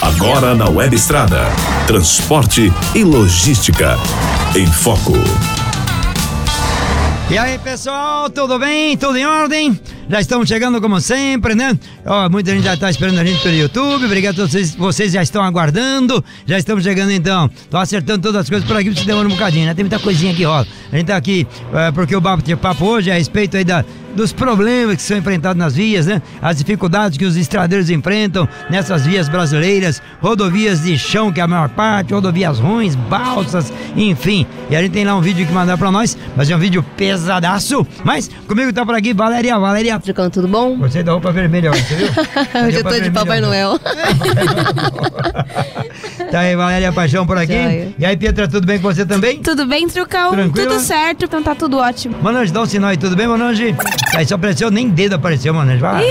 Agora na Web Estrada. Transporte e logística. Em foco. E aí, pessoal, tudo bem? Tudo em ordem? Já estamos chegando como sempre, né? Ó, muita gente já está esperando a gente pelo YouTube. Obrigado a todos vocês, vocês já estão aguardando. Já estamos chegando então. Tô acertando todas as coisas por aqui, se demora um bocadinho, né? Tem muita coisinha aqui, ó. A gente tá aqui é, porque o bate-papo hoje é a respeito aí da, dos problemas que são enfrentados nas vias, né? As dificuldades que os estradeiros enfrentam nessas vias brasileiras, rodovias de chão, que é a maior parte, rodovias ruins, balsas, enfim. E a gente tem lá um vídeo que mandar pra nós, mas é um vídeo pesadaço. Mas comigo tá por aqui Valéria, Valéria. Tricão, tudo bom? Você da roupa vermelha hoje, você viu? Hoje eu tô de Papai Noel. tá aí, Valéria Paixão por aqui. Joia. E aí, Pietra, tudo bem com você também? Tudo bem, Trucão? Tranquilo? Tudo certo, então tá tudo ótimo. Manange, dá um sinal aí, tudo bem, Manange? Aí só apareceu, nem dedo apareceu, Manange. Vai.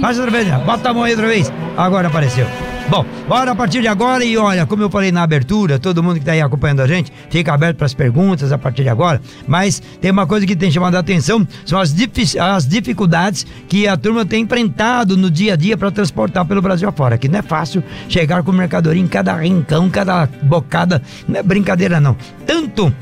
Faz outra vez, bota a mão aí outra vez. Agora apareceu. Bom, bora a partir de agora e olha, como eu falei na abertura, todo mundo que tá aí acompanhando a gente, fica aberto para as perguntas a partir de agora, mas tem uma coisa que tem chamado a atenção, são as, as dificuldades que a turma tem enfrentado no dia a dia para transportar pelo Brasil afora, que não é fácil chegar com mercadoria em cada rincão, cada bocada, não é brincadeira não. Tanto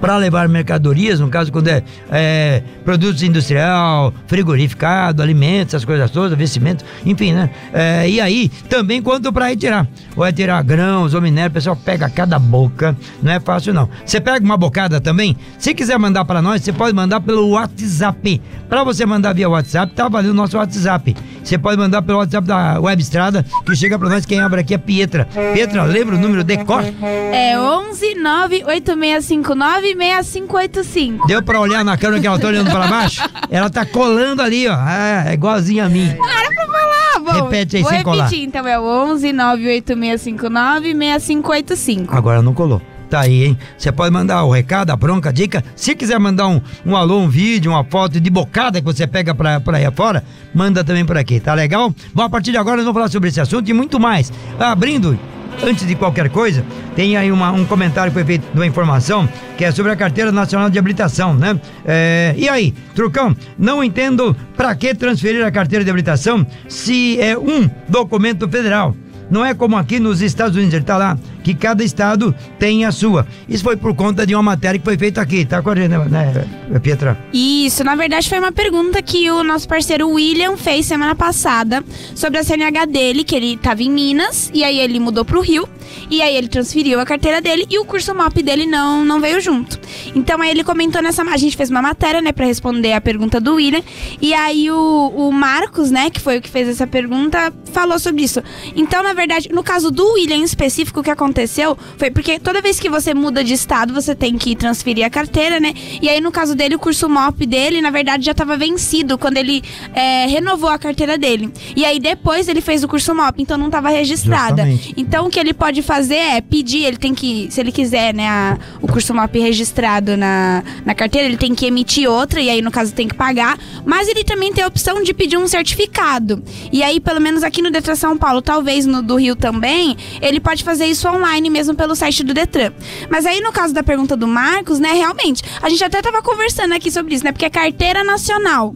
para levar mercadorias, no caso quando é, é, produtos industrial, frigorificado, alimentos, essas coisas todas, vestimento, enfim, né? É, e aí, também quanto para retirar. Ou é tirar grãos ou minério, o pessoal pega cada boca, não é fácil não. Você pega uma bocada também, se quiser mandar para nós, você pode mandar pelo WhatsApp. Para você mandar via WhatsApp, tá valendo o nosso WhatsApp. Você pode mandar pelo WhatsApp da Web Estrada, que chega para nós, quem abre aqui é Pietra. Pietra, lembra o número de cor? É 11 98659 6585. Deu pra olhar na câmera que ela tá olhando pra baixo? Ela tá colando ali, ó. Ah, é igualzinha a mim. Para pra falar, bom. Repete aí Vou sem colar. repetir, então é 11 98659 6585. Agora não colou. Tá aí, hein? Você pode mandar o recado, a bronca, a dica. Se quiser mandar um, um alô, um vídeo, uma foto de bocada que você pega pra, pra aí afora, manda também por aqui, tá legal? Bom, a partir de agora nós vamos falar sobre esse assunto e muito mais. Abrindo, antes de qualquer coisa, tem aí uma- um comentário que foi feito de uma informação que é sobre a Carteira Nacional de Habilitação, né? É, e aí, Trucão, não entendo pra que transferir a carteira de habilitação se é um documento federal. Não é como aqui nos Estados Unidos, ele tá lá, que cada estado tem a sua. Isso foi por conta de uma matéria que foi feita aqui, tá com a gente, né, Pietra? Isso, na verdade foi uma pergunta que o nosso parceiro William fez semana passada sobre a CNH dele, que ele tava em Minas, e aí ele mudou pro Rio, e aí ele transferiu a carteira dele e o curso MOP dele não, não veio junto. Então aí ele comentou nessa. A gente fez uma matéria, né, pra responder a pergunta do William, e aí o, o Marcos, né, que foi o que fez essa pergunta, falou sobre isso. Então, na verdade, no caso do William em específico, o que aconteceu foi porque toda vez que você muda de estado, você tem que transferir a carteira, né? E aí, no caso dele, o curso MOP dele, na verdade, já estava vencido quando ele é, renovou a carteira dele. E aí, depois, ele fez o curso MOP, então não estava registrada. Justamente. Então, o que ele pode fazer é pedir, ele tem que, se ele quiser, né, a- o curso MOP registrado na, na carteira, ele tem que emitir outra, e aí, no caso, tem que pagar. Mas ele também tem a opção de pedir um certificado. E aí, pelo menos aqui no Detran São Paulo, talvez no do Rio também, ele pode fazer isso online mesmo pelo site do Detran. Mas aí, no caso da pergunta do Marcos, né, realmente, a gente até tava conversando aqui sobre isso, né, porque é carteira nacional.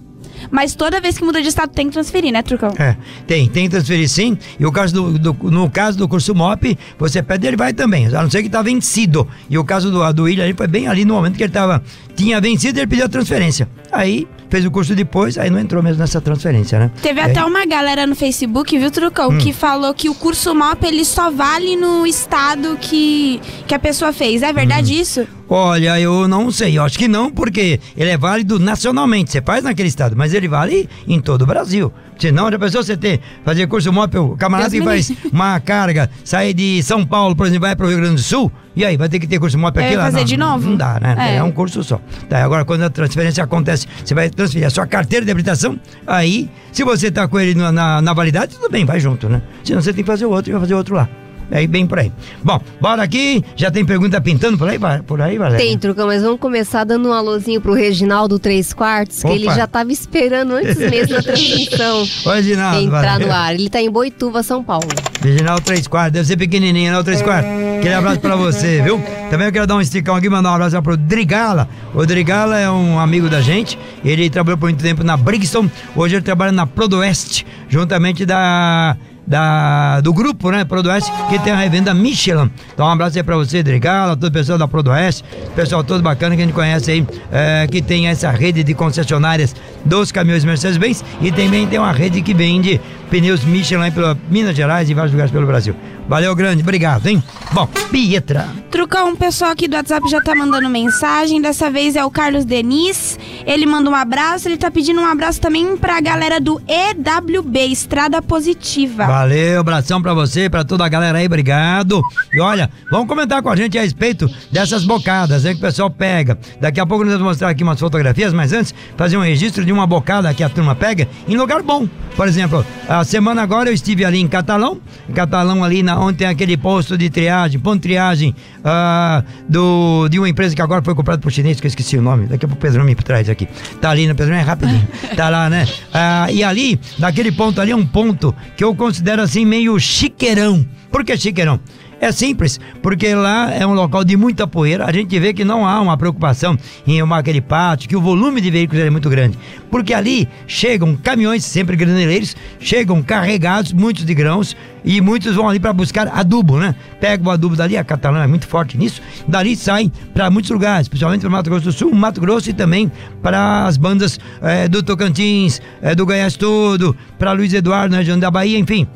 Mas toda vez que muda de estado tem que transferir, né, Trucão? É, tem, tem que transferir sim. E o caso do, do- no caso do curso MOP, você pede, ele vai também. A não ser que tá vencido. E o caso do, do William, ele foi bem ali no momento que ele tava, tinha vencido, ele pediu a transferência. Aí, fez o curso depois, aí não entrou mesmo nessa transferência, né? Teve É, até uma galera no Facebook, viu, Trucão, Hum. que falou que o curso MOP ele só vale no estado que, que a pessoa fez. É verdade Hum. isso? Olha, eu não sei, eu acho que não, porque ele é válido nacionalmente, você faz naquele estado, mas ele vale em todo o Brasil. Senão, já pensou você ter, fazer curso MOP, o camarada Deus que faz uma carga, sair de São Paulo, por exemplo, vai para o Rio Grande do Sul, e aí, vai ter que ter curso MOP aqui lá? fazer não, de não- novo? Não dá, né? É. É. um curso só. Tá, agora, quando a transferência acontece, você vai transferir a sua carteira de habilitação, aí, se você tá com ele na, na, na validade, tudo bem, vai junto, né? Senão você tem que fazer o outro e vai fazer o outro lá. É bem por aí. Bom, bora aqui. Já tem pergunta pintando por aí, por aí, Valéria? Tem, Trucão, mas vamos começar dando um alôzinho pro Reginaldo Três Quartos, que Opa. ele já tava esperando antes mesmo da transmissão Reginaldo, entrar Valéria. no ar. Ele tá em Boituva, São Paulo. Reginaldo 3 quartos, deve ser pequenininho, né? O 3 quartos. Aquele abraço pra você, viu? Também eu quero dar um esticão aqui, mandar um abraço pro Drigala. O Drigala é um amigo da gente. Ele trabalhou por muito tempo na Brixton. Hoje ele trabalha na Prodoeste, juntamente da. Da, do grupo, né, Prodoeste, que tem a revenda Michelin. Então, um abraço aí pra você, Drigala, todo o pessoal da Prodoeste, pessoal todo bacana que a gente conhece aí, é, que tem essa rede de concessionárias dos caminhões Mercedes-Benz e também tem uma rede que vende pneus Michelin pela Minas Gerais e vários lugares pelo Brasil. Valeu, grande, obrigado, hein? Bom, Pietra. Trucão, o pessoal aqui do WhatsApp já tá mandando mensagem. Dessa vez é o Carlos Denis. Ele manda um abraço. Ele tá pedindo um abraço também pra galera do EWB, Estrada Positiva. Valeu, abração pra você, pra toda a galera aí, obrigado. E olha, vamos comentar com a gente a respeito dessas bocadas, hein, que o pessoal pega. Daqui a pouco nós vamos mostrar aqui umas fotografias, mas antes, fazer um registro de uma bocada que a turma pega em lugar bom. Por exemplo, a semana agora eu estive ali em Catalão, em Catalão ali na, onde tem aquele posto de triagem, ponto de triagem ah, do, de uma empresa que agora foi comprada por chinês, que eu esqueci o nome, daqui a pouco o Pedro me traz aqui. Tá ali, né, Pedro? É rapidinho. Tá lá, né? Ah, e ali, naquele ponto ali, é um ponto que eu considero assim meio chiqueirão. Por que chiqueirão? É simples, porque lá é um local de muita poeira. A gente vê que não há uma preocupação em arrumar aquele pátio, que o volume de veículos é muito grande. Porque ali chegam caminhões, sempre graneleiros, chegam carregados, muitos de grãos, e muitos vão ali para buscar adubo, né? Pega o adubo dali, a Catalã é muito forte nisso, dali saem para muitos lugares, principalmente para Mato Grosso do Sul, Mato Grosso e também para as bandas eh, do Tocantins, eh, do Goiás todo, para Luiz Eduardo, na região da Bahia, enfim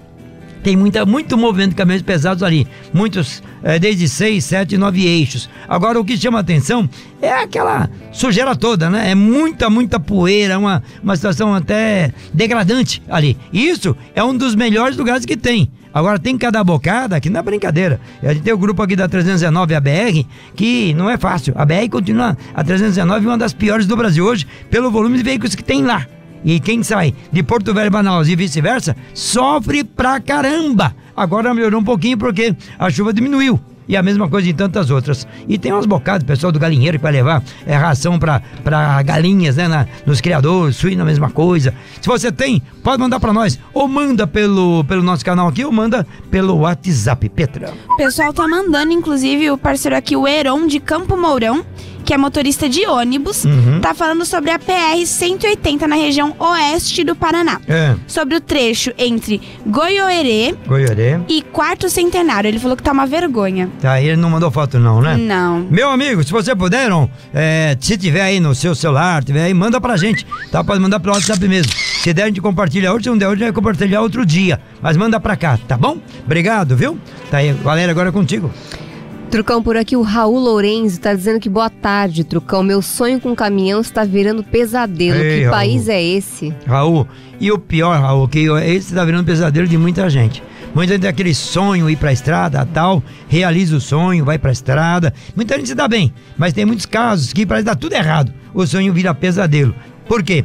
tem muita, muito movimento de caminhões pesados ali. Muitos eh, desde 6, 7, 9 eixos. Agora, o que chama atenção é aquela sujeira toda, né? É muita, muita poeira, uma, uma situação até degradante ali. Isso é um dos melhores lugares que tem. Agora tem cada bocada que não é brincadeira. A gente tem o grupo aqui da 319, a BR, que não é fácil. A BR continua, a 319 é uma das piores do Brasil hoje, pelo volume de veículos que tem lá. E quem sai de Porto Velho Manaus e vice-versa sofre pra caramba. Agora melhorou um pouquinho porque a chuva diminuiu. E a mesma coisa em tantas outras. E tem umas bocadas, pessoal do galinheiro que vai levar é, ração pra galinhas, né? na- nos criadores, suíno, a mesma coisa. Se você tem, pode mandar pra nós. Ou manda pelo, pelo nosso canal aqui, ou manda pelo WhatsApp, Petra. O pessoal tá mandando, inclusive, o parceiro aqui, o Heron de Campo Mourão, que é motorista de ônibus, Uhum. tá falando sobre a PR-180 na região oeste do Paraná. É, Sobre o trecho entre Goiorê. e Quarto Centenário. Ele falou que tá uma vergonha. Tá, ele não mandou foto não, né? Não. Meu amigo, se você puder, é, se tiver aí no seu celular, tiver aí, manda pra gente, tá? Pode mandar pelo WhatsApp mesmo. Se der, a gente compartilha hoje, se não der hoje, a gente vai compartilhar outro dia. Mas manda pra cá, tá bom? Obrigado, viu? Tá aí, Valéria, agora é contigo. Trucão, por aqui o Raul Lourenço tá dizendo que boa tarde, Trucão. Meu sonho com caminhão está virando pesadelo. Ei, que Raul. país é esse? Raul, e o pior, Raul, que esse tá virando pesadelo de muita gente. Muita gente tem aquele sonho ir pra estrada, tal, realiza o sonho, vai pra estrada. Muita gente se dá bem, mas tem muitos casos que parece que dá tudo errado. O sonho vira pesadelo. Por quê?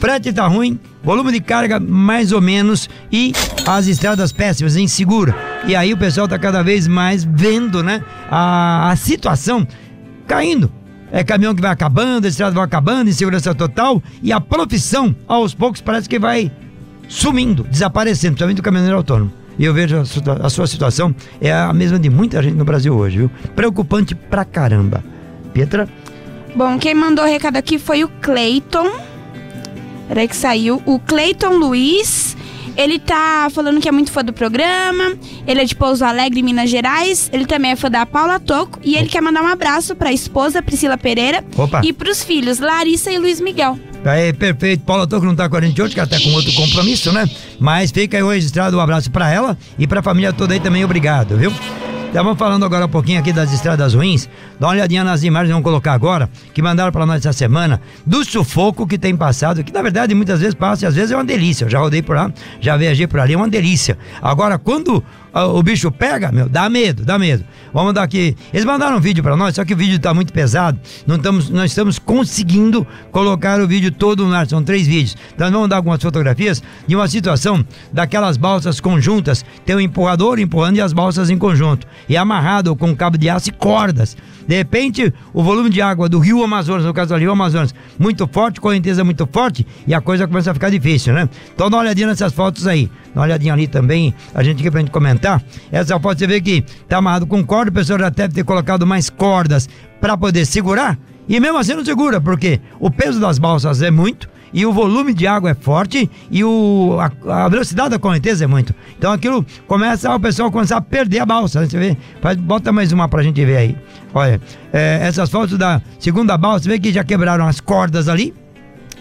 Frete tá ruim, volume de carga mais ou menos e as estradas péssimas, insegura. E aí o pessoal tá cada vez mais vendo, né, a, a situação caindo. É caminhão que vai acabando, estrada vai acabando, insegurança total e a profissão, aos poucos, parece que vai sumindo, desaparecendo, principalmente o caminhoneiro autônomo. E eu vejo a, sua situação é a mesma de muita gente no Brasil hoje, viu? Preocupante pra caramba. Pietra? Bom, quem mandou o recado aqui foi o Cleiton. Peraí que saiu. O Cleiton Luiz. Ele tá falando que é muito fã do programa. Ele é de Pouso Alegre, Minas Gerais. Ele também é fã da Paula Toco. E ele quer mandar um abraço pra esposa Priscila Pereira. Opa. E pros filhos Larissa e Luiz Miguel. Aí, perfeito. Paula Toco não tá com a gente hoje, que ela tá com outro compromisso, né? Mas fica aí registrado um abraço pra ela e pra família toda aí também, obrigado, viu? Estavam falando agora um pouquinho aqui das estradas ruins. Dá uma olhadinha nas imagens, vamos colocar agora, que mandaram para nós essa semana, do sufoco que tem passado, que na verdade muitas vezes passa e às vezes é uma delícia. Eu já rodei por lá, já viajei por ali, é uma delícia. Agora, quando ah, o bicho pega, meu, dá medo, dá medo. Vamos dar aqui. Eles mandaram um vídeo para nós, só que o vídeo tá muito pesado. Não estamos, nós estamos conseguindo colocar o vídeo todo no ar. São três vídeos. Então vamos dar algumas fotografias de uma situação daquelas balsas conjuntas. Tem um empurrador empurrando e as balsas em conjunto. E amarrado com cabo de aço e cordas. De repente, o volume de água do rio Amazonas, no caso do rio Amazonas, muito forte, correnteza muito forte, e a coisa começa a ficar difícil, né? Então dá uma olhadinha nessas fotos aí. Dá uma olhadinha ali também, a gente aqui pra gente comentar. Essa foto você vê que tá amarrado com corda, o pessoal já deve ter colocado mais cordas para poder segurar. E mesmo assim não segura, porque o peso das balsas é muito e o volume de água é forte e o, a, a velocidade da correnteza é muito. Então aquilo começa, o pessoal começar a perder a balsa. Né? Você vê? Faz, bota mais uma pra gente ver aí. Olha, é, essas fotos da segunda balsa, você vê que já quebraram as cordas ali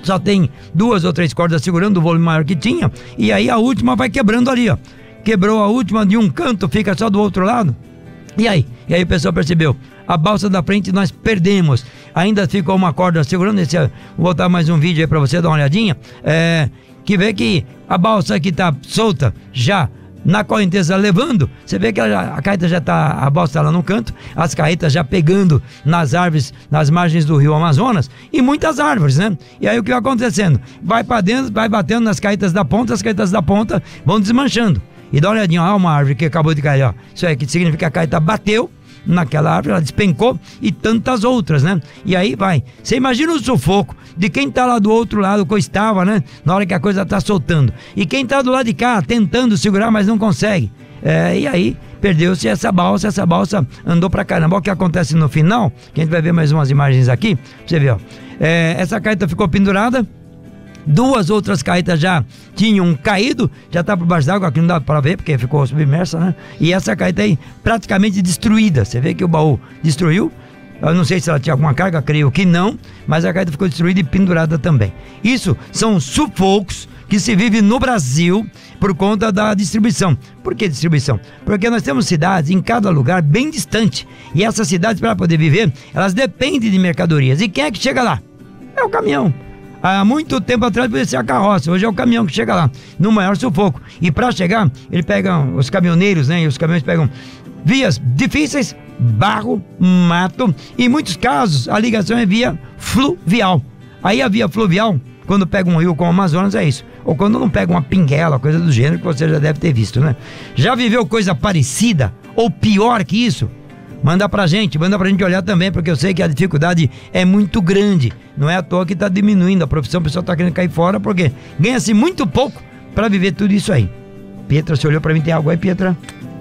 só tem duas ou três cordas segurando o volume maior que tinha, e aí a última vai quebrando ali, ó. Quebrou a última de um canto, fica só do outro lado. E aí? E aí o pessoal percebeu, a balsa da frente nós perdemos. Ainda ficou uma corda segurando. Esse, vou botar mais um vídeo aí pra você dar uma olhadinha. É, que vê que a balsa que tá solta já na correnteza levando, você vê que a, a carreta já tá, a balsa tá lá no canto, as carretas já pegando nas árvores, nas margens do rio Amazonas, e muitas árvores, né? E aí o que vai acontecendo? Vai para dentro, vai batendo nas carretas da ponta, as carretas da ponta vão desmanchando. E dá uma olhadinha, ó, uma árvore que acabou de cair, ó. Isso aí que significa que a carreta bateu, naquela árvore, ela despencou e tantas outras, né? E aí vai. Você imagina o sufoco de quem tá lá do outro lado, que estava, né? Na hora que a coisa tá soltando. E quem tá do lado de cá, tentando segurar, mas não consegue. É, e aí perdeu-se essa balsa, essa balsa andou pra caramba. O que acontece no final, que a gente vai ver mais umas imagens aqui, você vê, ó. É, essa carta ficou pendurada, Duas outras carretas já tinham caído, já está por baixo d'água, aqui não dá para ver porque ficou submersa, né? E essa carreta aí praticamente destruída. Você vê que o baú destruiu. Eu não sei se ela tinha alguma carga, creio que não, mas a carreta ficou destruída e pendurada também. Isso são sufocos que se vive no Brasil por conta da distribuição. Por que distribuição? Porque nós temos cidades em cada lugar bem distante. E essas cidades, para poder viver, elas dependem de mercadorias. E quem é que chega lá? É o caminhão. Há muito tempo atrás podia ser a carroça, hoje é o caminhão que chega lá, no maior sufoco. E para chegar, ele pega os caminhoneiros, né? E os caminhões pegam vias difíceis, barro, mato, e em muitos casos a ligação é via fluvial. Aí a via fluvial, quando pega um rio como o Amazonas, é isso. Ou quando não pega uma pinguela, coisa do gênero que você já deve ter visto, né? Já viveu coisa parecida ou pior que isso? Manda pra gente, manda pra gente olhar também, porque eu sei que a dificuldade é muito grande. Não é à toa que tá diminuindo a profissão, o pessoal tá querendo cair fora, porque ganha-se muito pouco para viver tudo isso aí. Pietra, você olhou pra mim, tem algo aí, Pietra?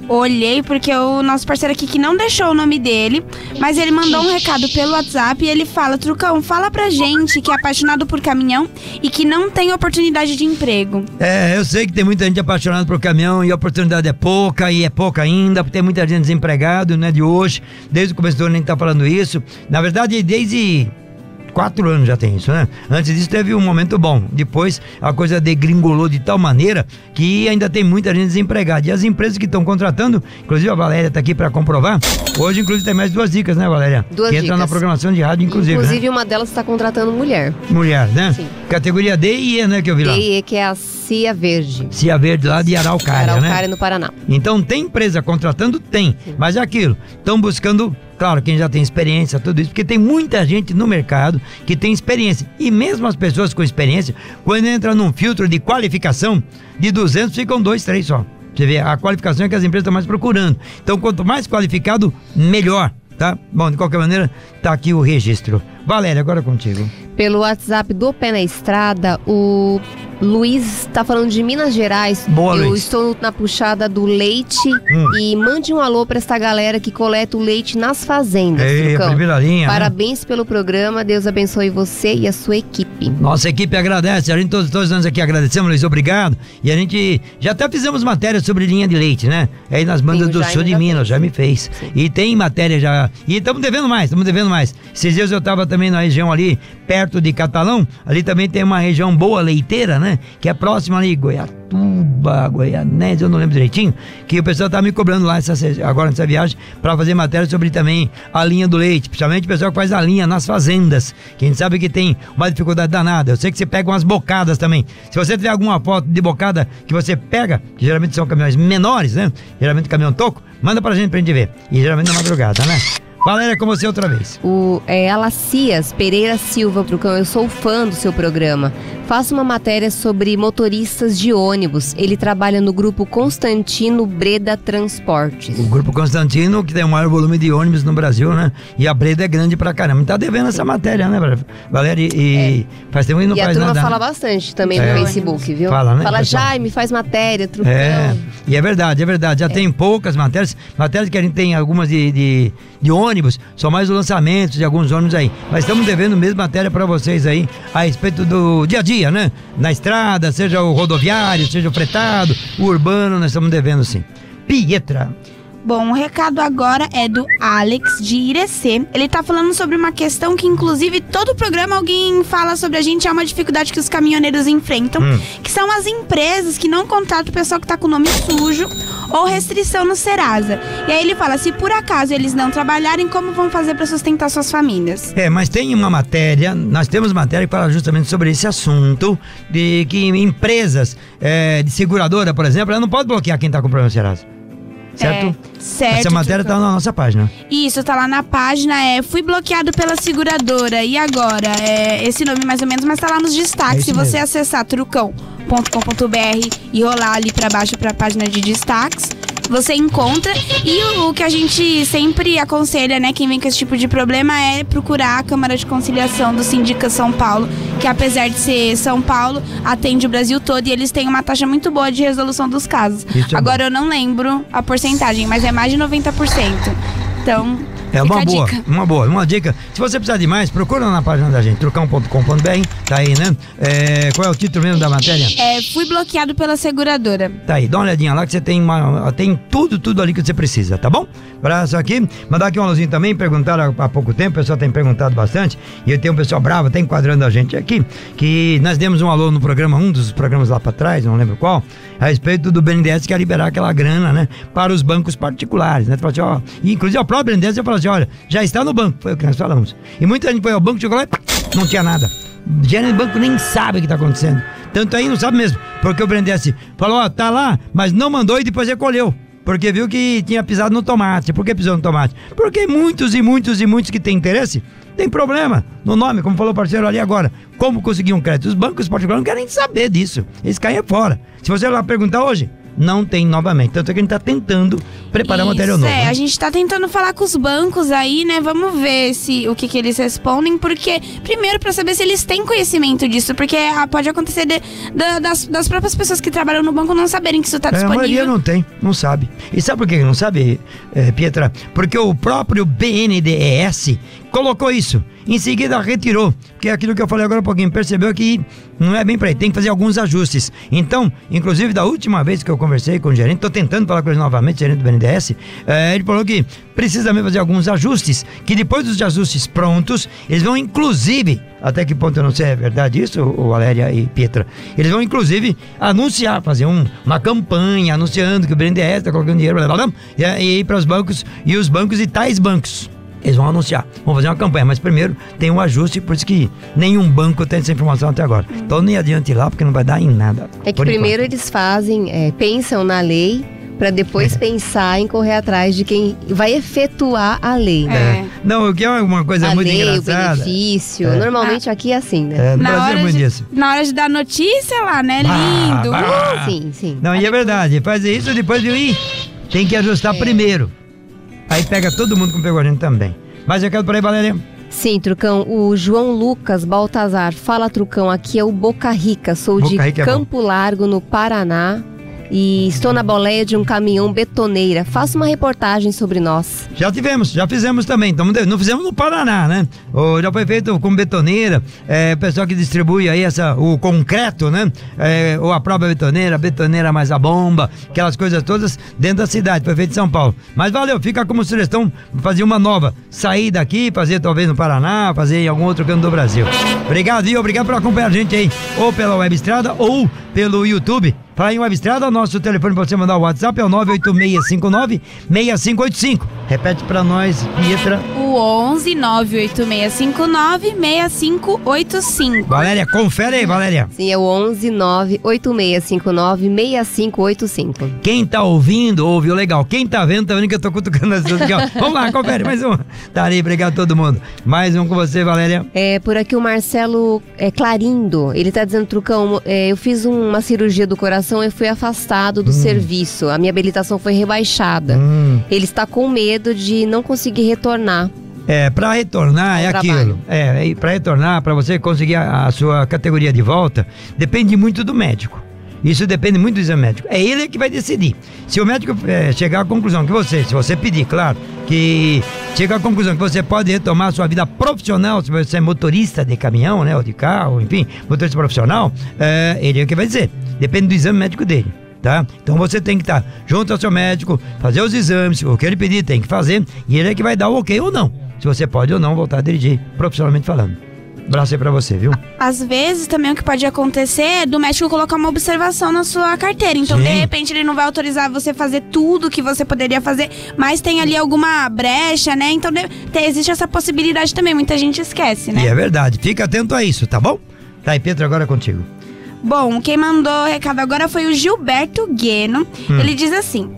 Olhei porque o nosso parceiro aqui que não deixou o nome dele, mas ele mandou um recado pelo WhatsApp e ele fala: Trucão, fala pra gente que é apaixonado por caminhão e que não tem oportunidade de emprego. É, eu sei que tem muita gente apaixonada por caminhão e a oportunidade é pouca e é pouca ainda, porque tem muita gente desempregado, né, de hoje. Desde o começo do ano a gente tá falando isso. Na verdade, desde quatro anos já tem isso, né? Antes disso teve um momento bom. Depois a coisa degringolou de tal maneira que ainda tem muita gente desempregada. E as empresas que estão contratando, inclusive a Valéria está aqui para comprovar. Hoje, inclusive, tem mais duas dicas, né, Valéria? Duas que entra dicas. na programação de rádio, inclusive. Inclusive, né? uma delas está contratando mulher. Mulher, né? Sim. Categoria D e E, né, que eu vi lá. E que é a Cia Verde. Cia Verde lá de Araucária, né? Araucária, no Paraná. Então tem empresa contratando? Tem. Mas é aquilo. Estão buscando, claro, quem já tem experiência, tudo isso, porque tem muita gente no mercado que tem experiência. E mesmo as pessoas com experiência, quando entra num filtro de qualificação, de 200 ficam dois, três só. Você vê, a qualificação é que as empresas estão mais procurando. Então, quanto mais qualificado, melhor, tá? Bom, de qualquer maneira, tá aqui o registro. Valéria, agora contigo. Pelo WhatsApp do Pé na Estrada, o Luiz está falando de Minas Gerais. Boa, Eu Luiz. estou na puxada do leite Hum. e mande um alô para essa galera que coleta o leite nas fazendas. Ei, a primeira linha. né? Parabéns pelo programa, Deus abençoe você e a sua equipe. Nossa equipe agradece, a gente todos, todos nós aqui agradecemos, Luiz, obrigado. E a gente já até fizemos matéria sobre linha de leite, né? Aí nas bandas Sim, do sul de Minas, já me fez. Sim. E tem matéria já. E estamos devendo mais, estamos devendo mais. Esses dias eu estava também na região ali, perto de Catalão, ali também tem uma região boa leiteira, né? Né? Que é próximo ali, Goiatuba, Goianese, eu não lembro direitinho. Que o pessoal tá me cobrando lá essa, agora nessa viagem para fazer matéria sobre também a linha do leite. Principalmente o pessoal que faz a linha nas fazendas. Que a gente sabe que tem uma dificuldade danada. Eu sei que você pega umas bocadas também. Se você tiver alguma foto de bocada que você pega, que geralmente são caminhões menores, né? Geralmente caminhão toco, manda pra gente pra gente ver. E geralmente na madrugada, né? Valéria, com você outra vez. O é, Alacias Pereira Silva Trucão, eu sou fã do seu programa. Faço uma matéria sobre motoristas de ônibus. Ele trabalha no grupo Constantino Breda Transportes. O grupo Constantino, que tem o maior volume de ônibus no Brasil, né? E a Breda é grande pra caramba. Tá devendo essa matéria, né, Valéria? E é. faz tempo que não e faz nada. E a turma nada, fala né? bastante também é. no Facebook, viu? Fala, né? Fala, Jaime, faz matéria, Trucão. É, e é verdade, é verdade. Já é. tem poucas matérias. Matérias que a gente tem algumas de, de, de ônibus, são mais os lançamentos de alguns ônibus aí. Mas estamos devendo mesmo matéria pra vocês aí a respeito do dia a dia né? Na estrada, seja o rodoviário, seja o fretado, o urbano, nós estamos devendo sim. Pietra. Bom, o recado agora é do Alex de Irecê. Ele tá falando sobre uma questão que, inclusive, todo programa alguém fala sobre a gente, é uma dificuldade que os caminhoneiros enfrentam, hum. que são as empresas que não contratam o pessoal que tá com o nome sujo ou restrição no Serasa. E aí ele fala: se por acaso eles não trabalharem, como vão fazer para sustentar suas famílias? É, mas tem uma matéria, nós temos matéria que fala justamente sobre esse assunto, de que empresas é, de seguradora, por exemplo, ela não pode bloquear quem tá com problema no Serasa certo? É, certo. Essa matéria tá na nossa página. Isso, tá lá na página. É, fui bloqueado pela seguradora. E agora? É esse nome mais ou menos, mas tá lá nos destaques. É Se você mesmo. acessar trucão.com.br e rolar ali para baixo para a página de destaques, você encontra. E o, o, que a gente sempre aconselha, né, quem vem com esse tipo de problema é procurar a Câmara de Conciliação do Sindica São Paulo, que apesar de ser São Paulo, atende o Brasil todo e eles têm uma taxa muito boa de resolução dos casos. É Agora eu não lembro a porcentagem, mas é mais de 90%. Então, é uma boa, dica. uma boa, uma dica. Se você precisar de mais, procura na página da gente, trucão.com.br, tá aí, né? É, qual é o título mesmo da matéria? É, fui bloqueado pela seguradora. Tá aí, dá uma olhadinha lá que você tem, uma, tem tudo, tudo ali que você precisa, tá bom? Abraço aqui, mandar aqui um alôzinho também, perguntaram há, há pouco tempo, o pessoal tem perguntado bastante, e eu tenho um pessoal bravo, tá enquadrando a gente aqui, que nós demos um alô no programa, um dos programas lá pra trás, não lembro qual, a respeito do BNDES que ia liberar aquela grana, né, para os bancos particulares, né? Assim, ó, inclusive o próprio BNDES já falou assim, olha, já está no banco, foi o que nós falamos. E muita gente foi ao banco, chegou lá e não tinha nada. O gerente banco nem sabe o que está acontecendo. Tanto aí não sabe mesmo, porque o BNDES falou, ó, tá lá, mas não mandou e depois recolheu. Porque viu que tinha pisado no tomate. Por que pisou no tomate? Porque muitos e muitos e muitos que têm interesse tem problema no nome, como falou o parceiro ali agora. Como conseguir um crédito? Os bancos particulares não querem saber disso. Eles caem fora. Se você lá perguntar hoje, não tem novamente. Tanto é que a gente está tentando preparar Isso, material novo. É, né? a gente está tentando falar com os bancos aí, né? Vamos ver se o que, que eles respondem, porque primeiro para saber se eles têm conhecimento disso, porque ah, pode acontecer de, de, das, das próprias pessoas que trabalham no banco não saberem que isso está disponível. É, a maioria não tem, não sabe. E sabe por que não sabe, é, Pietra? Porque o próprio BNDES colocou isso. Em seguida retirou, que é aquilo que eu falei agora um pouquinho, percebeu que não é bem para aí, tem que fazer alguns ajustes. Então, inclusive da última vez que eu conversei com o gerente, estou tentando falar com ele novamente, gerente do BNDES, é, ele falou que precisa mesmo fazer alguns ajustes, que depois dos ajustes prontos, eles vão inclusive, até que ponto eu não sei é verdade isso, o Valéria e Pietra, eles vão inclusive anunciar, fazer um, uma campanha anunciando que o BNDES está colocando dinheiro, blá, blá, blá, e ir para os bancos, e os bancos e tais bancos eles vão anunciar, vão fazer uma campanha, mas primeiro tem um ajuste, por isso que nenhum banco tem essa informação até agora. Então nem adianta ir lá, porque não vai dar em nada. É que primeiro enquanto. eles fazem, é, pensam na lei, para depois é. pensar em correr atrás de quem vai efetuar a lei. É. É. Não, o que é uma coisa a muito lei, engraçada. O benefício. É. Normalmente ah. aqui é assim, né? É, no na Brasil é muito disso. Na hora de dar notícia lá, né? Lindo. Bah. sim, sim. Não, e é verdade. Fazer isso depois de ir. Tem que ajustar é. primeiro. Aí pega todo mundo que pegou a gente também. Mas eu quero por aí, Valéria. Sim, Trucão. O João Lucas Baltazar. Fala, Trucão. Aqui é o Boca Rica. Sou Boca de Rica é Campo é Largo, no Paraná. E estou na boleia de um caminhão betoneira. Faça uma reportagem sobre nós. Já tivemos, já fizemos também. Não fizemos no Paraná, né? Já foi feito com betoneira, é, pessoal que distribui aí essa, o concreto, né? É, ou a própria betoneira, betoneira mais a bomba, aquelas coisas todas dentro da cidade. Foi feito em São Paulo. Mas valeu, fica como sugestão fazer uma nova. Sair daqui, fazer talvez no Paraná, fazer em algum outro canto do Brasil. Obrigado, e obrigado por acompanhar a gente aí, ou pela web estrada ou pelo YouTube. Para em Web Estrada, nosso telefone para você mandar o WhatsApp é o 98659-6585. Repete para nós, Pietra. O 11 98659 6585. Valéria, confere aí, Valéria. Sim, é o 11 98659 6585. Quem tá ouvindo, ouviu legal. Quem tá vendo, tá vendo que eu tô cutucando as duas aqui, Vamos lá, confere, mais um. Tá aí, obrigado a todo mundo. Mais um com você, Valéria. É, por aqui o Marcelo é, Clarindo, ele tá dizendo, Trucão, é, eu fiz uma cirurgia do coração habilitação eu fui afastado do hum. serviço. A minha habilitação foi rebaixada. Hum. Ele está com medo de não conseguir retornar. É, para retornar é aquilo. É, para retornar, para você conseguir a, a, sua categoria de volta, depende muito do médico. Isso depende muito do exame médico. É ele que vai decidir. Se o médico é, chegar à conclusão que você, se você pedir, claro, que chega à conclusão que você pode retomar a sua vida profissional, se você é motorista de caminhão, né, ou de carro, enfim, motorista profissional, é, ele é o que vai dizer. Depende do exame médico dele. Tá? Então você tem que estar junto ao seu médico, fazer os exames, o que ele pedir tem que fazer, e ele é que vai dar o ok ou não. Se você pode ou não voltar a dirigir, profissionalmente falando. Abraço aí pra você, viu? Às vezes também o que pode acontecer é do médico colocar uma observação na sua carteira. Então, Sim. de repente, ele não vai autorizar você fazer tudo que você poderia fazer, mas tem ali alguma brecha, né? Então, existe essa possibilidade também. Muita gente esquece, né? E é verdade. Fica atento a isso, tá bom? Tá, e Pedro, agora é contigo. Bom, quem mandou o recado agora foi o Gilberto Gueno. Hum. Ele diz assim: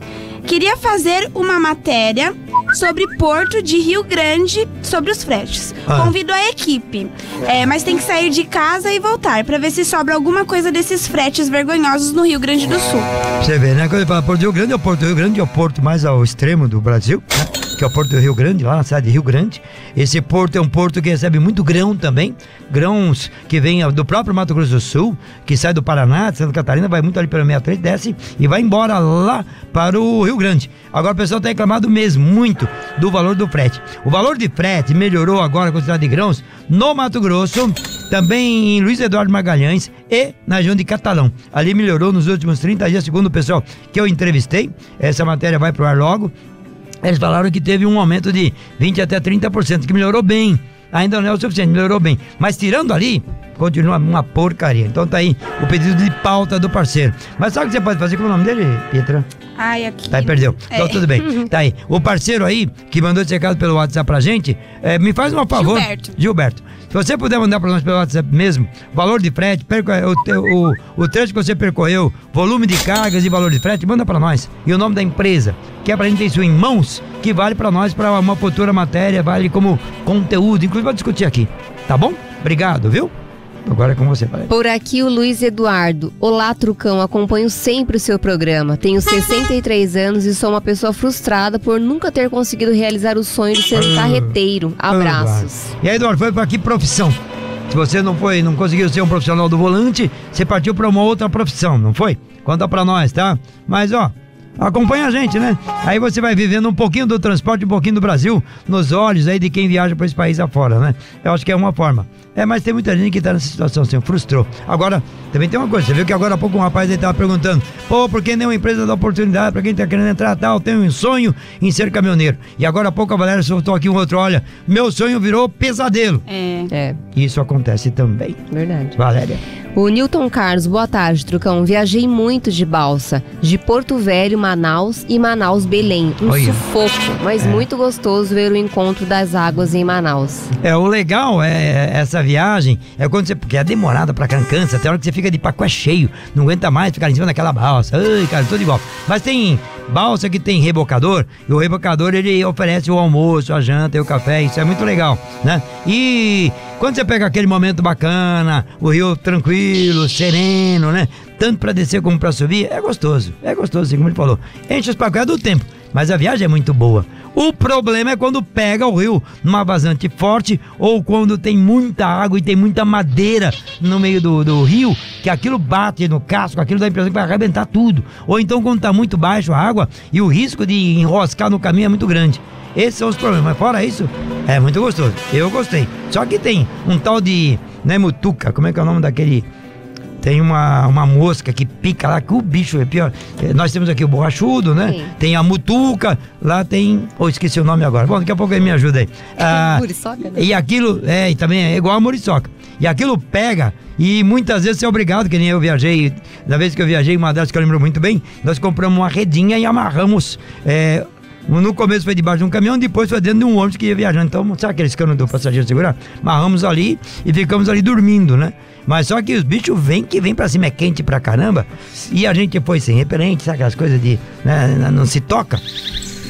queria fazer uma matéria sobre Porto de Rio Grande, sobre os fretes. Ah. Convido a equipe, é, mas tem que sair de casa e voltar para ver se sobra alguma coisa desses fretes vergonhosos no Rio Grande do Sul. Você vê, né? Quando ele fala Porto Rio Grande, é o Porto Rio Grande é o porto mais ao extremo do Brasil, né? Que é o Porto do Rio Grande, lá na cidade de Rio Grande. Esse porto é um porto que recebe muito grão também, grãos que vêm do próprio Mato Grosso do Sul, que sai do Paraná, de Santa Catarina, vai muito ali pela 63, desce e vai embora lá para o Rio Grande. Agora o pessoal está reclamado mesmo, muito, do valor do frete. O valor de frete melhorou agora a cidade de grãos no Mato Grosso, também em Luiz Eduardo Magalhães e na região de Catalão. Ali melhorou nos últimos 30 dias, segundo o pessoal que eu entrevistei. Essa matéria vai pro ar logo. Eles falaram que teve um aumento de 20 até 30%, que melhorou bem. Ainda não é o suficiente, melhorou bem. Mas tirando ali, continua uma porcaria. Então tá aí o pedido de pauta do parceiro. Mas sabe o que você pode fazer com o nome dele, Pietra? Ai, aqui. Tá aí, perdeu. É. Então tudo bem. Tá aí. O parceiro aí, que mandou esse recado pelo WhatsApp pra gente, é, me faz um favor. Gilberto. Gilberto. Se você puder mandar para nós pelo WhatsApp mesmo, valor de frete, o, o, o trecho que você percorreu, volume de cargas e valor de frete, manda para nós. E o nome da empresa, que é pra gente ter isso em mãos, que vale para nós, para uma futura matéria, vale como conteúdo, inclusive para discutir aqui. Tá bom? Obrigado, viu? Agora é com você, pai. Por aqui o Luiz Eduardo. Olá, Trucão. Acompanho sempre o seu programa. Tenho 63 anos e sou uma pessoa frustrada por nunca ter conseguido realizar o sonho de ser um carreteiro. Abraços. E aí, Eduardo, foi para que profissão? Se você não foi, não conseguiu ser um profissional do volante, você partiu para uma outra profissão, não foi? Conta para nós, tá? Mas ó, acompanha a gente, né? Aí você vai vivendo um pouquinho do transporte, um pouquinho do Brasil, nos olhos aí de quem viaja para esse país afora, né? Eu acho que é uma forma. É, mas tem muita gente que tá nessa situação assim, frustrou. Agora, também tem uma coisa, você viu que agora há pouco um rapaz aí tava perguntando, pô, por que nenhuma empresa dá oportunidade para quem tá querendo entrar tal, tem um sonho em ser caminhoneiro. E agora há pouco a Valéria soltou aqui um outro, olha, meu sonho virou pesadelo. É. é. Isso acontece também. Verdade. Valéria. O Newton Carlos, boa tarde, Trucão. Viajei muito de balsa, de Porto Velho, Manaus e Manaus Belém. Um Olha. sufoco, mas é. muito gostoso ver o encontro das águas em Manaus. É, o legal é essa viagem, é quando você. Porque é demorada pra cansa, até a hora que você fica de pacoé cheio, não aguenta mais ficar em cima daquela balsa. Ai, cara, tudo igual. Mas tem balsa que tem rebocador, e o rebocador ele oferece o almoço, a janta e o café, isso é muito legal, né? E quando você pega aquele momento bacana, o rio tranquilo, sereno, né? Tanto para descer como para subir, é gostoso. É gostoso, assim como ele falou. Enche os pacotes do tempo. Mas a viagem é muito boa. O problema é quando pega o rio numa vazante forte ou quando tem muita água e tem muita madeira no meio do, do rio, que aquilo bate no casco, aquilo dá a impressão que vai arrebentar tudo. Ou então quando está muito baixo a água e o risco de enroscar no caminho é muito grande. Esses são os problemas. Mas fora isso, é muito gostoso. Eu gostei. Só que tem um tal de. Não é mutuca? Como é que é o nome daquele. Tem uma, uma mosca que pica lá, que o bicho é pior. É, Nós temos aqui o borrachudo, né? Sim. Tem a mutuca, lá tem. Oh, esqueci o nome agora. Bom, daqui a pouco ele me ajuda aí. Ah, Muriçoca, né? e aquilo, é, e também é igual a muriçoca. E aquilo pega, e muitas vezes você é obrigado, que nem eu viajei, da vez que eu viajei, uma delas que eu lembro muito bem, nós compramos uma redinha e amarramos. é, no começo foi debaixo de um caminhão, depois foi dentro de um ônibus que ia viajando. Então, sabe aqueles canos do passageiro segurar? Amarramos ali e ficamos ali dormindo, né? Mas só que os bichos vêm que vem pra cima, é quente pra caramba. E a gente foi sem repelente, sabe aquelas coisas de. né, não se toca.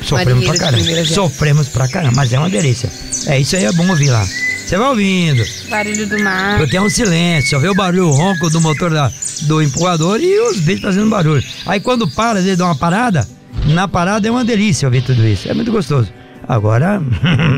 Sofremos Marinheiro pra caramba. Sofremos pra caramba, mas é uma delícia. É, isso aí é bom ouvir lá. Você vai ouvindo. Barulho do mar. Porque é um silêncio, só vê o barulho o ronco do motor da, do empurrador e os bichos fazendo barulho. Aí quando para, às vezes dá uma parada, na parada é uma delícia ouvir tudo isso. É muito gostoso. Agora,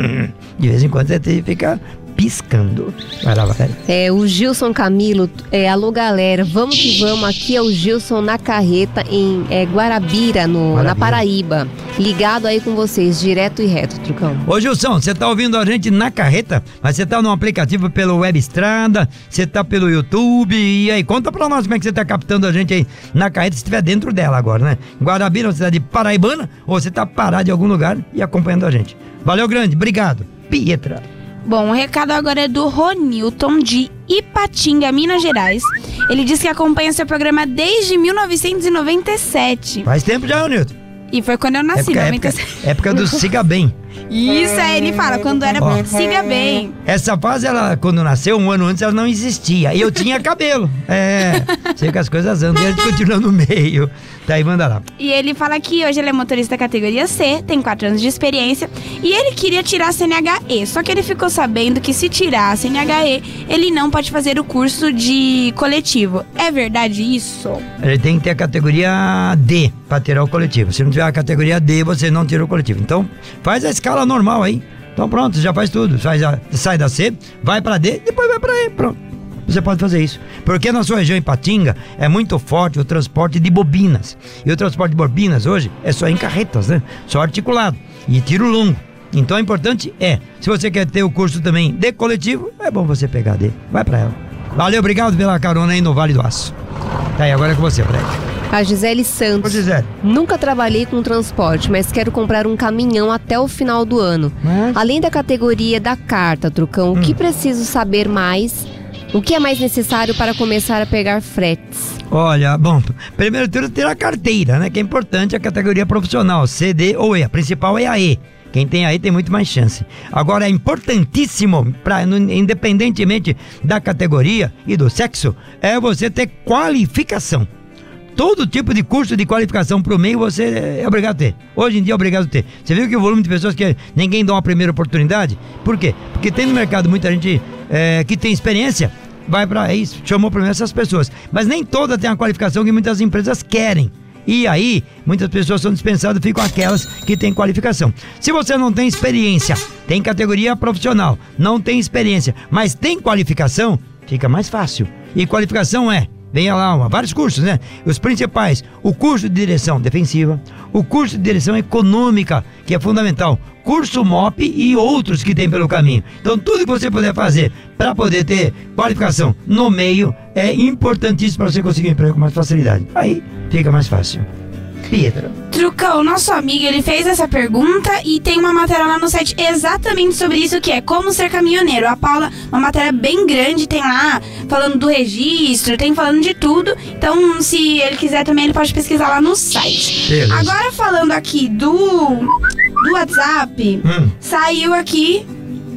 de vez em quando você tem que ficar piscando. Vai lá, Valéria. É, o Gilson Camilo, é, alô galera, vamos que vamos, aqui é o Gilson na carreta em é, Guarabira, no, na Guarabira. Paraíba. Ligado aí com vocês, direto e reto, Trucão. Ô Gilson, você tá ouvindo a gente na carreta, mas você tá no aplicativo pelo Web Estrada, você tá pelo YouTube, e aí, conta pra nós como é que você tá captando a gente aí na carreta, se estiver dentro dela agora, né? Guarabira, uma cidade paraibana, ou você tá parado em algum lugar e acompanhando a gente. Valeu, grande, obrigado. Pietra. Bom, o recado agora é do Ronilton de Ipatinga, Minas Gerais. Ele diz que acompanha seu programa desde 1997. Faz tempo já, Nilton. E foi quando eu nasci, Época, época, 97. época do Siga Bem. Isso, aí ele fala, quando era Ó. siga bem. Essa fase, ela, quando nasceu, um ano antes, ela não existia. E eu tinha cabelo. É, sei que as coisas andam, e a gente continua no meio. Daí manda lá. E ele fala que hoje ele é motorista categoria C, tem 4 anos de experiência, e ele queria tirar a CNHE, só que ele ficou sabendo que se tirar a CNHE, ele não pode fazer o curso de coletivo. É verdade isso? Ele tem que ter a categoria D para tirar o coletivo. Se não tiver a categoria D, você não tira o coletivo. Então, faz a escala normal aí. Então pronto, já faz tudo. Faz a- sai da C, vai para D, depois vai para E. Pronto. Você pode fazer isso. Porque na sua região em Patinga é muito forte o transporte de bobinas. E o transporte de bobinas hoje é só em carretas, né? Só articulado. E tiro longo. Então o importante é, se você quer ter o curso também de coletivo, é bom você pegar D. Vai para ela. Valeu, obrigado pela carona aí no Vale do Aço. Tá aí, agora é com você, Fred. A Gisele Ô, Santos. Gisele. Nunca trabalhei com transporte, mas quero comprar um caminhão até o final do ano. Mas- Além da categoria da carta, Trucão, o Hum. que preciso saber mais? O que é mais necessário para começar a pegar fretes? Olha, bom, primeiro tudo ter a carteira, né? Que é importante a categoria profissional, C, D ou E. A principal é a E. Quem tem a E tem muito mais chance. Agora é importantíssimo, pra, independentemente da categoria e do sexo, é você ter qualificação. Todo tipo de curso de qualificação para o meio você é obrigado a ter. Hoje em dia é obrigado a ter. Você viu que o volume de pessoas que ninguém dá uma primeira oportunidade? Por quê? Porque tem no mercado muita gente é, que tem experiência, vai para isso, chamou primeiro essas pessoas. Mas nem toda tem a qualificação que muitas empresas querem. E aí, muitas pessoas são dispensadas, ficam aquelas que têm qualificação. Se você não tem experiência, tem categoria profissional, não tem experiência, mas tem qualificação, fica mais fácil. E qualificação é Venha lá, ó, vários cursos, né? Os principais, o curso de direção defensiva, o curso de direção econômica, que é fundamental, curso MOP e outros que tem pelo caminho. Então, tudo que você puder fazer para poder ter qualificação no meio é importantíssimo para você conseguir um emprego com mais facilidade. Aí fica mais fácil. Pietro. Trucão, nosso amigo, ele fez essa pergunta e tem uma matéria lá no site exatamente sobre isso, que é como ser caminhoneiro. A Paula, uma matéria bem grande, tem lá falando do registro, tem falando de tudo. Então, se ele quiser também, ele pode pesquisar lá no site. Beleza. Agora falando aqui do, do WhatsApp, Hum. saiu aqui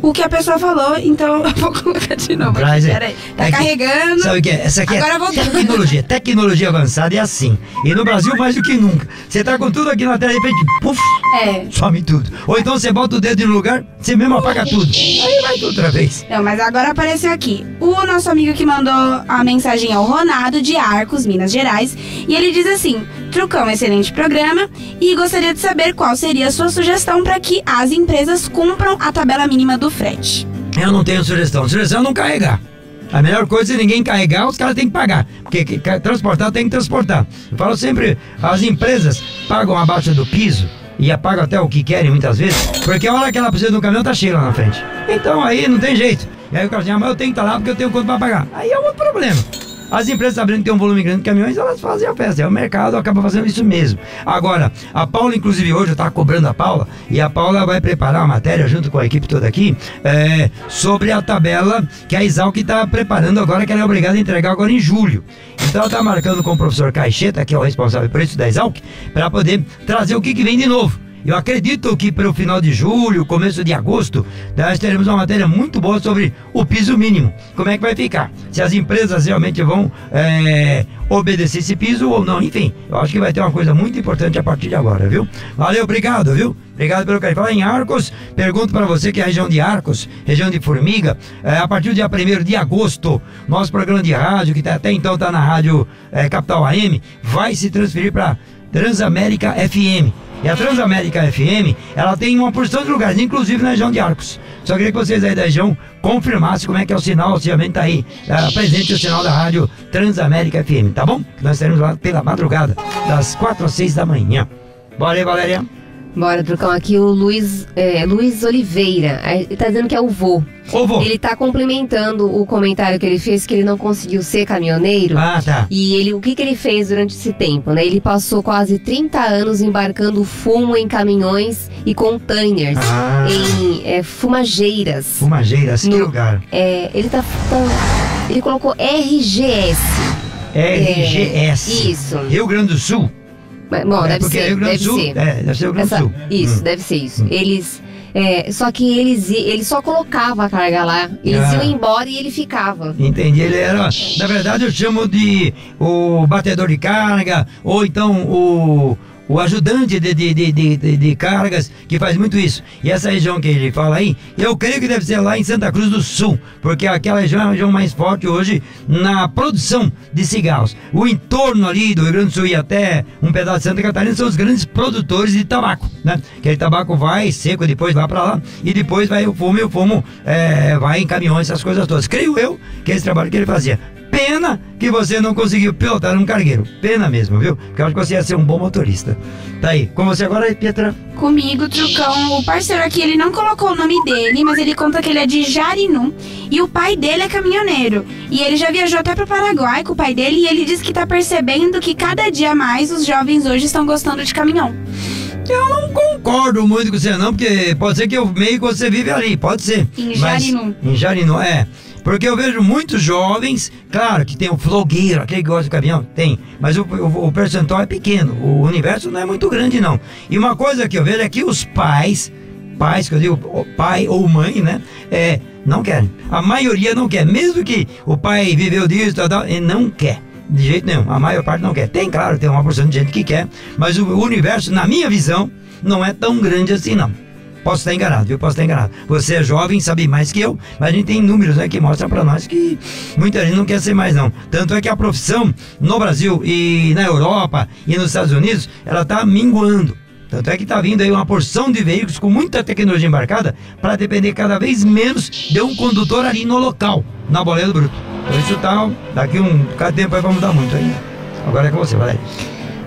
o que a pessoa falou, então eu vou colocar de novo. Peraí, tá É que- carregando. Sabe o que é? Essa aqui Agora é voltou. tecnologia. Tecnologia avançada é assim. E no Brasil mais do que nunca. Você tá com tudo aqui na tela e de repente, puf, É. some tudo. Ou então você bota o dedo no lugar, você mesmo apaga tudo. Aí vai tudo outra vez. Não, mas agora apareceu aqui. O nosso amigo que mandou a mensagem é o Ronaldo, de Arcos, Minas Gerais. E ele diz assim: Trucão, excelente programa. E gostaria de saber qual seria a sua sugestão para que as empresas cumpram a tabela mínima do frete. Eu não tenho sugestão. Sugestão é não carregar. A melhor coisa é ninguém carregar, os caras têm que pagar. Porque que- que- transportar tem que transportar. Eu falo sempre, as empresas pagam abaixo do piso e pagam até o que querem muitas vezes, porque a hora que ela precisa um caminhão tá cheio lá na frente. Então aí não tem jeito. E aí o cara diz, ah, mas eu tenho que estar lá porque eu tenho quanto para pagar. Aí é outro problema. As empresas sabendo que tem um volume grande de caminhões, elas fazem a festa. É o mercado acaba fazendo isso mesmo. Agora, a Paula, inclusive, hoje eu estava cobrando a Paula, e a Paula vai preparar uma matéria junto com a equipe toda aqui é, sobre a tabela que a Exalc está preparando agora, que ela é obrigada a entregar agora em julho. Então ela está marcando com o professor Caixeta, que é o responsável por isso da Exalc, para poder trazer o que, que vem de novo. Eu acredito que para o final de julho, começo de agosto, nós teremos uma matéria muito boa sobre o piso mínimo. Como é que vai ficar? Se as empresas realmente vão é, obedecer esse piso ou não. Enfim, eu acho que vai ter uma coisa muito importante a partir de agora, viu? Valeu, obrigado, viu? Obrigado pelo carinho. Fala em Arcos, pergunto para você que é a região de Arcos, região de Formiga, é, a partir do dia 1 de agosto, nosso programa de rádio, que tá- até então está na rádio é, Capital AM, vai se transferir para Transamérica FM. E a Transamérica FM, ela tem uma porção de lugares, inclusive na região de Arcos. Só queria que vocês aí da região confirmassem como é que é o sinal, se realmente tá aí ah, presente o sinal da rádio Transamérica FM, tá bom? Que nós estaremos lá pela madrugada, das 4 às 6 da manhã. Aí, Valéria. Bora, Trucão. Aqui o Luiz, é, Luiz Oliveira. Ele tá dizendo que é o vô. Ô, vô. Ele tá complementando o comentário que ele fez, que ele não conseguiu ser caminhoneiro. Ah, tá. E ele, o que, que ele fez durante esse tempo, né? Ele passou quase 30 anos embarcando fumo em caminhões e containers, Ah. em é, fumageiras. Fumageiras, que No- lugar? É, ele tá, tá- Ele colocou RGS. RGS. isso. Rio Grande do Sul. Mas, Bom, é, deve ser. Grande deve Sul. ser. É, deve ser Rio Grande Essa- Sul. isso, Hum. deve ser isso. Eles. é, só que eles, ele só colocava a carga lá. Eles Ah. iam embora e ele ficava. Entendi, ele era, na verdade eu chamo de o batedor de carga, ou então o, o ajudante de, de, de, de, de- cargas, que faz muito isso. E essa região que ele fala aí, eu creio que deve ser lá em Santa Cruz do Sul, porque aquela região é a região mais forte hoje na produção de cigarros. O entorno ali do Rio Grande do Sul e até um pedaço de Santa Catarina são os grandes produtores de tabaco, né? Aquele tabaco vai seco depois lá para lá e depois vai o fumo e o fumo é, vai em caminhões, essas coisas todas. Creio eu que esse trabalho que ele fazia. Pena que você não conseguiu pilotar um cargueiro. Pena mesmo, viu? Porque eu acho que você ia ser um bom motorista. Tá aí. Com você agora, Pietra. Comigo, Trucão, o parceiro aqui, ele não colocou o nome dele, mas ele conta que ele é de Jarinu e o pai dele é caminhoneiro. E ele já viajou até pro Paraguai com o pai dele e ele diz que tá percebendo que cada dia mais os jovens hoje estão gostando de caminhão. Eu não concordo muito com você, não, porque pode ser que o meio que você vive ali, pode ser. Em Mas- Jarinu. Em Jarinu, é. Porque eu vejo muitos jovens, claro que tem o flogueiro, aquele que gosta de caminhão, tem, mas o, o- o percentual é pequeno, o universo não é muito grande, não. E uma coisa que eu vejo é que os pais, pais, que eu digo pai ou mãe, né, é, não querem. A maioria não quer, mesmo que o pai viveu disso, tal, tal, ele não quer. De jeito nenhum, a maior parte não quer. Tem, claro, tem uma porção de gente que quer, mas o universo, na minha visão, não é tão grande assim, não. Posso estar enganado, viu? Posso estar enganado. Você é jovem, sabe mais que eu, mas a gente tem números né, que mostram para nós que muita gente não quer ser mais, não. Tanto é que a profissão no Brasil e na Europa e nos Estados Unidos, ela está minguando. Tanto é que está vindo aí uma porção de veículos com muita tecnologia embarcada para depender cada vez menos de um condutor ali no local, na boleia do bruto. Então isso tá, daqui um de tempo aí vai mudar muito ainda. Agora é com você, Valéria.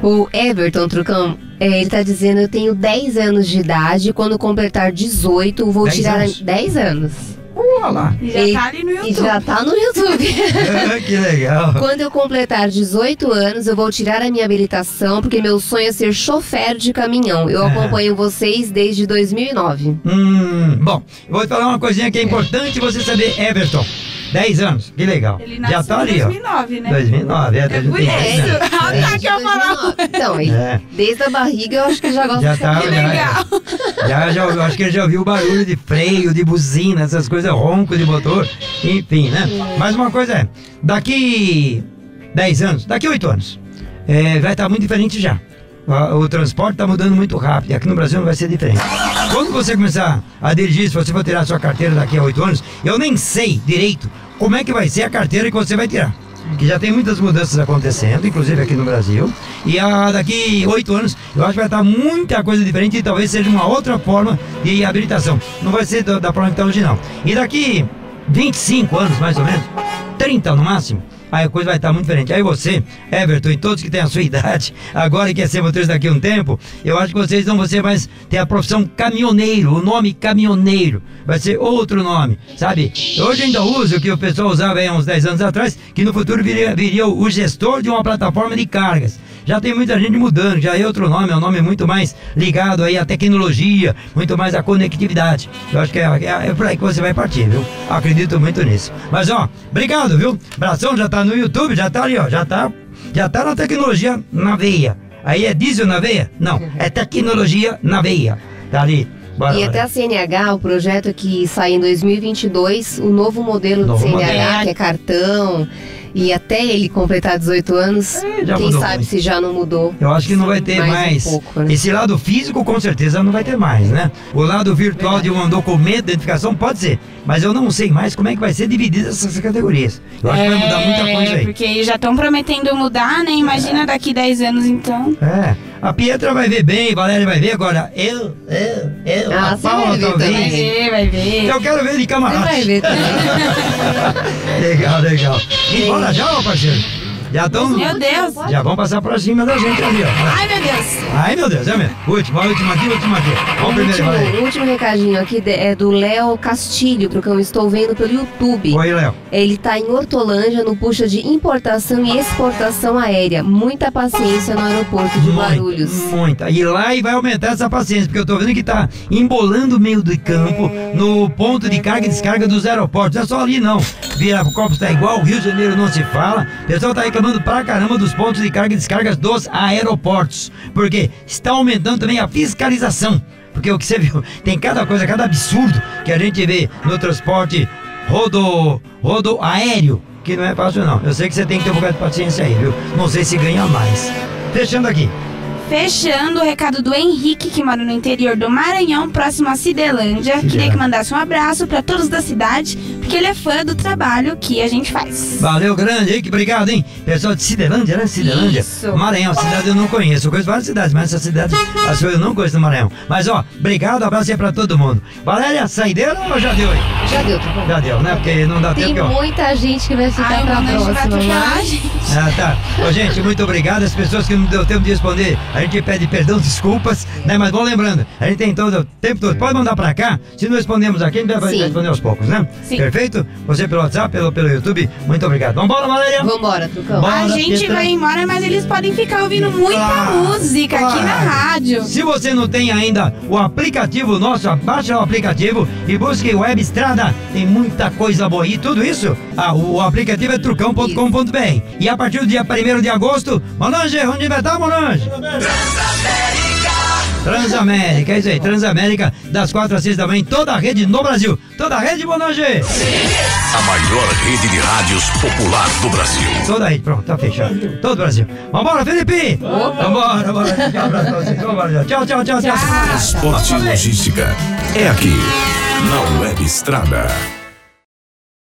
O Everton Trucão, é, ele tá dizendo: eu tenho 10 anos de idade, quando completar 18, vou 10 tirar. anos? 10 anos. Olha lá. E já E- tá ali no E YouTube. já tá no YouTube. que legal. Quando eu completar 18 anos, eu vou tirar a minha habilitação, porque meu sonho é ser chofer de caminhão. Eu É. acompanho vocês desde 2009. Hum, bom, vou te falar uma coisinha que é importante você saber, Everton. 10 anos, que legal. Ele Já nasceu tá ali, em ó. 2009, né? 2009, é, É por 10 isso. Ah, tá, Desde que eu falar. 2009. Então, É. desde a barriga eu acho que já gosto Já de tá. Que já, legal. já, já, eu acho que ele já ouviu o barulho de freio, de buzina, essas coisas, ronco de motor, enfim, né? Mas uma coisa é, daqui 10 anos, daqui 8 anos, é, vai estar muito diferente já. O, o transporte está mudando muito rápido, e aqui no Brasil não vai ser diferente. Quando você começar a dirigir, se você for tirar a sua carteira daqui a 8 anos, eu nem sei direito como é que vai ser a carteira que você vai tirar. que já tem muitas mudanças acontecendo, inclusive aqui no Brasil. E a, daqui oito anos, eu acho que vai estar muita coisa diferente e talvez seja uma outra forma de habilitação. Não vai ser da, da forma que está hoje, não. E daqui 25 anos, mais ou menos, 30 no máximo, aí a coisa vai estar muito diferente. Aí você, Everton, e todos que têm a sua idade, agora e quer ser motorista daqui a um tempo, eu acho que vocês não vão ser mais ter a profissão caminhoneiro, o nome caminhoneiro. Vai ser outro nome, sabe? Hoje ainda uso o que o pessoal usava aí uns 10 anos atrás, que no futuro viria, viria o gestor de uma plataforma de cargas. Já tem muita gente mudando, já é outro nome, é um nome muito mais ligado aí à tecnologia, muito mais à conectividade. Eu acho que é, é, é por aí que você vai partir, viu? Acredito muito nisso. Mas ó, obrigado, viu? Bração já tá no YouTube, já tá ali, ó, já tá, já tá na tecnologia na veia. Aí é diesel na veia? Não, é tecnologia na veia. Tá ali. Bora, E até a CNH, o projeto que sai em 2022, o novo modelo Novo do CNH, modelo. que é cartão, e até ele completar 18 anos, É, quem mudou sabe muito. se já não mudou. Eu acho que não vai ter Mais um mais. pouco, né? Esse lado físico, com certeza, não vai ter mais, né? O lado virtual de um documento de identificação pode ser. Mas eu não sei mais como é que vai ser dividida essas categorias. Eu acho que vai mudar muita coisa aí. É, Porque já estão prometendo mudar, né? Imagina daqui 10 anos, então. É. A Pietra vai ver bem, a Valéria vai ver agora. Eu, eu, eu, Ah, a Paula vai ver talvez. Vai ver, vai ver. Eu quero ver de Você camarada. vai ver também. legal, legal. E bora já, parceiro. Já estão. Meu Deus. Já vão passar pra cima da gente ali, ó. Ai, meu Deus. Ai, meu Deus, é mesmo. Última, última aqui, última aqui. O Vamos primeiro, o último recadinho aqui de- é do Léo Castilho, porque eu estou vendo pelo YouTube. Oi, Léo. Ele está em Hortolândia, no puxa de importação e exportação aérea. Muita paciência no aeroporto de Guarulhos. Muita. E lá e vai aumentar essa paciência, porque eu tô vendo que tá embolando o meio do campo no ponto de carga e descarga dos aeroportos. Não é só ali não. Viracopos tá igual, Rio de Janeiro não se fala. O pessoal tá reclamando pra caramba dos pontos de carga e descargas dos aeroportos. Porque está aumentando também a fiscalização. Porque o que você viu, tem cada coisa, cada absurdo que a gente vê no transporte rodo, rodo aéreo, que não é fácil não. Eu sei que você tem que ter um bocado de paciência aí, viu? Não sei se ganha mais. Fechando aqui. Fechando o recado do Henrique, que mora no interior do Maranhão, próximo a Cidelândia. Queria que mandasse um abraço pra todos da cidade, porque ele é fã do trabalho que a gente faz. Valeu, grande, Henrique, obrigado, hein? Pessoal de Cidelândia, né? Cidelândia. Isso. Maranhão, cidade eu não conheço. Eu conheço várias cidades, mas essa cidade, as coisas eu não conheço no Maranhão. Mas, ó, obrigado, abraço aí pra todo mundo. Valéria, saideira ou já deu aí? Já deu, tá bom. Já deu, né? Porque não dá Tem tempo, ó. muita gente que vai ficar Ai, pra próxima, mas... Ah, tá. Ô, gente, muito obrigado. As pessoas que não deu tempo de responder, a gente pede perdão, desculpas, né? Mas vão lembrando, a gente tem todo o tempo todo. Pode mandar pra cá. Se não respondemos aqui, a gente vai Sim. responder aos poucos, né? Sim. Perfeito? Você pelo WhatsApp, pelo, pelo YouTube. Muito obrigado. Vambora, Valéria? Vambora, Trucão. Bora. A gente Pietra. vai embora, mas eles podem ficar ouvindo muita Claro, música aqui na rádio. Se você não tem ainda o aplicativo nosso, baixa o aplicativo e busque Web Estrada. Tem muita coisa boa. E tudo isso, ah, o, o aplicativo é trucão.com.br. E a partir do dia 1 de agosto, Monange, onde vai estar, Monange? Transamérica, é isso aí, Transamérica, das 4 às 6 da manhã, em toda a rede no Brasil. Toda a rede, Monange! A maior rede de rádios popular do Brasil. Toda a rede, pronto, tá fechado. Todo o Brasil. Vambora, Felipe! Vambora, vambora. Tchau, abraço pra vocês. Vambora, tchau, tchau, tchau, tchau. Esporte e logística. É aqui, na Web Estrada.